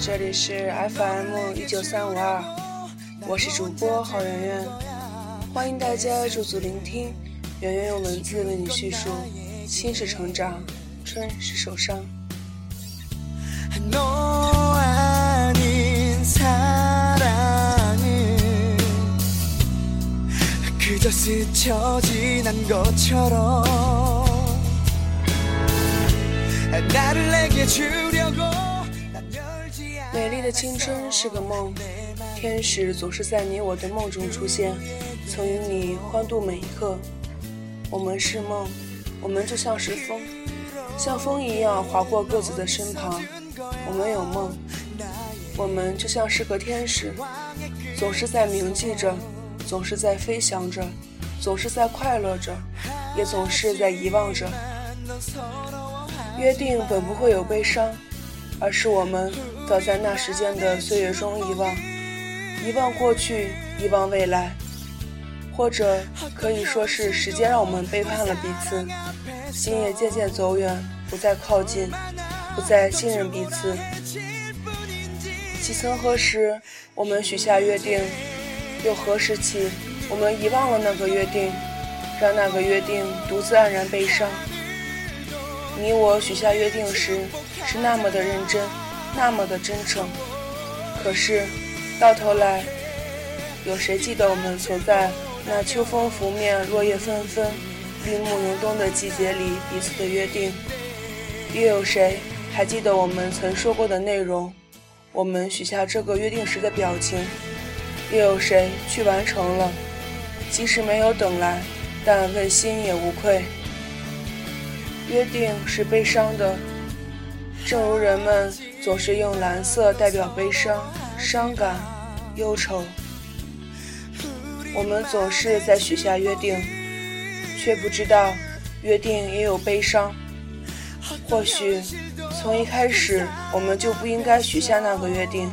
这里是 FM 一九三五二，我是主播郝圆圆，欢迎大家驻足聆听，圆圆用文字为你叙述，心是成长，春是受伤。美丽的青春是个梦，天使总是在你我的梦中出现，曾与你欢度每一刻。我们是梦，我们就像是风，像风一样划过各自的身旁。我们有梦，我们就像是个天使，总是在铭记着，总是在飞翔着，总是在快乐着，也总是在遗忘着。约定本不会有悲伤。而是我们早在那时间的岁月中遗忘，遗忘过去，遗忘未来，或者可以说是时间让我们背叛了彼此，心也渐渐走远，不再靠近，不再信任彼此。几曾何时，我们许下约定，又何时起，我们遗忘了那个约定，让那个约定独自黯然悲伤。你我许下约定时。是那么的认真，那么的真诚，可是，到头来，有谁记得我们曾在那秋风拂面、落叶纷纷、绿木融冬的季节里彼此的约定？又有谁还记得我们曾说过的内容？我们许下这个约定时的表情？又有谁去完成了？即使没有等来，但问心也无愧。约定是悲伤的。正如人们总是用蓝色代表悲伤、伤感、忧愁，我们总是在许下约定，却不知道约定也有悲伤。或许从一开始我们就不应该许下那个约定。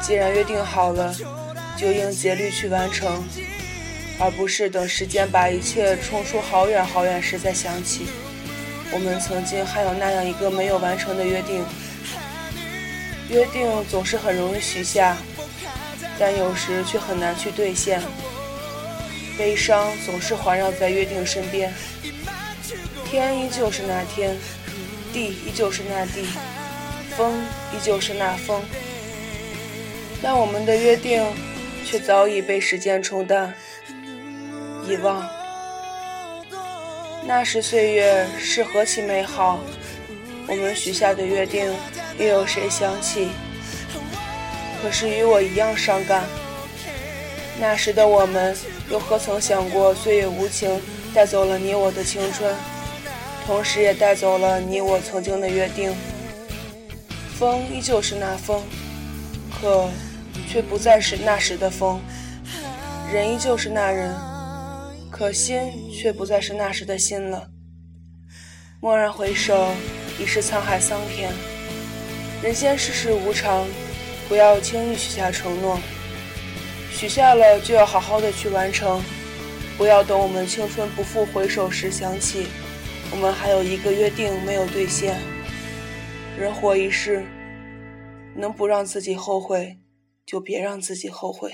既然约定好了，就应竭力去完成，而不是等时间把一切冲出好远好远时再想起。我们曾经还有那样一个没有完成的约定，约定总是很容易许下，但有时却很难去兑现。悲伤总是环绕在约定身边，天依旧是那天，地依旧是那地，风依旧是那风，但我们的约定却早已被时间冲淡、遗忘。那时岁月是何其美好，我们许下的约定，又有谁想起？可是与我一样伤感。那时的我们，又何曾想过岁月无情带走了你我的青春，同时也带走了你我曾经的约定。风依旧是那风，可却不再是那时的风；人依旧是那人。可心却不再是那时的心了。蓦然回首，已是沧海桑田。人间世事无常，不要轻易许下承诺。许下了就要好好的去完成，不要等我们青春不复回首时想起，我们还有一个约定没有兑现。人活一世，能不让自己后悔，就别让自己后悔。